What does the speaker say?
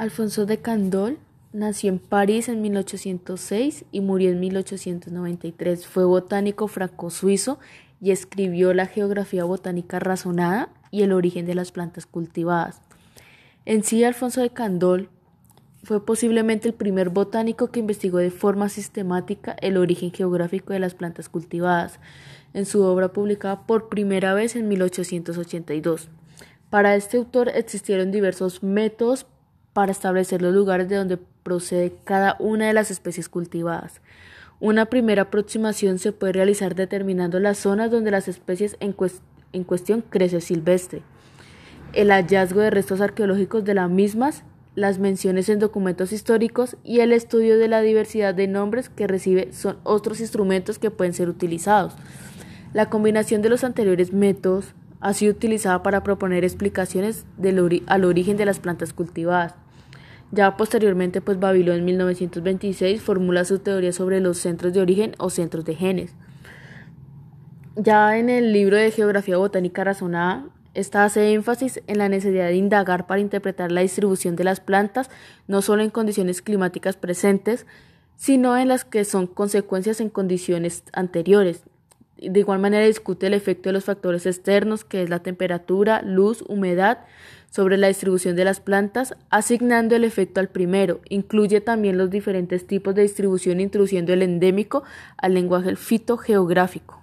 Alfonso de Candolle nació en París en 1806 y murió en 1893. Fue botánico franco-suizo y escribió la geografía botánica razonada y el origen de las plantas cultivadas. En sí, Alfonso de Candolle fue posiblemente el primer botánico que investigó de forma sistemática el origen geográfico de las plantas cultivadas, en su obra publicada por primera vez en 1882. Para este autor existieron diversos métodos para establecer los lugares de donde procede cada una de las especies cultivadas. Una primera aproximación se puede realizar determinando las zonas donde las especies en, cuestión crecen silvestre. El hallazgo de restos arqueológicos de las mismas, las menciones en documentos históricos y el estudio de la diversidad de nombres que recibe son otros instrumentos que pueden ser utilizados. La combinación de los anteriores métodos ha sido utilizada para proponer explicaciones al origen de las plantas cultivadas. Ya posteriormente, pues Babilón en 1926 formula su teoría sobre los centros de origen o centros de genes. Ya en el libro de Geografía Botánica Razonada, esta hace énfasis en la necesidad de indagar para interpretar la distribución de las plantas, no solo en condiciones climáticas presentes, sino en las que son consecuencias en condiciones anteriores, de igual manera discute el efecto de los factores externos, que es la temperatura, luz, humedad, sobre la distribución de las plantas, asignando el efecto al primero. Incluye también los diferentes tipos de distribución, introduciendo el endémico al lenguaje fitogeográfico.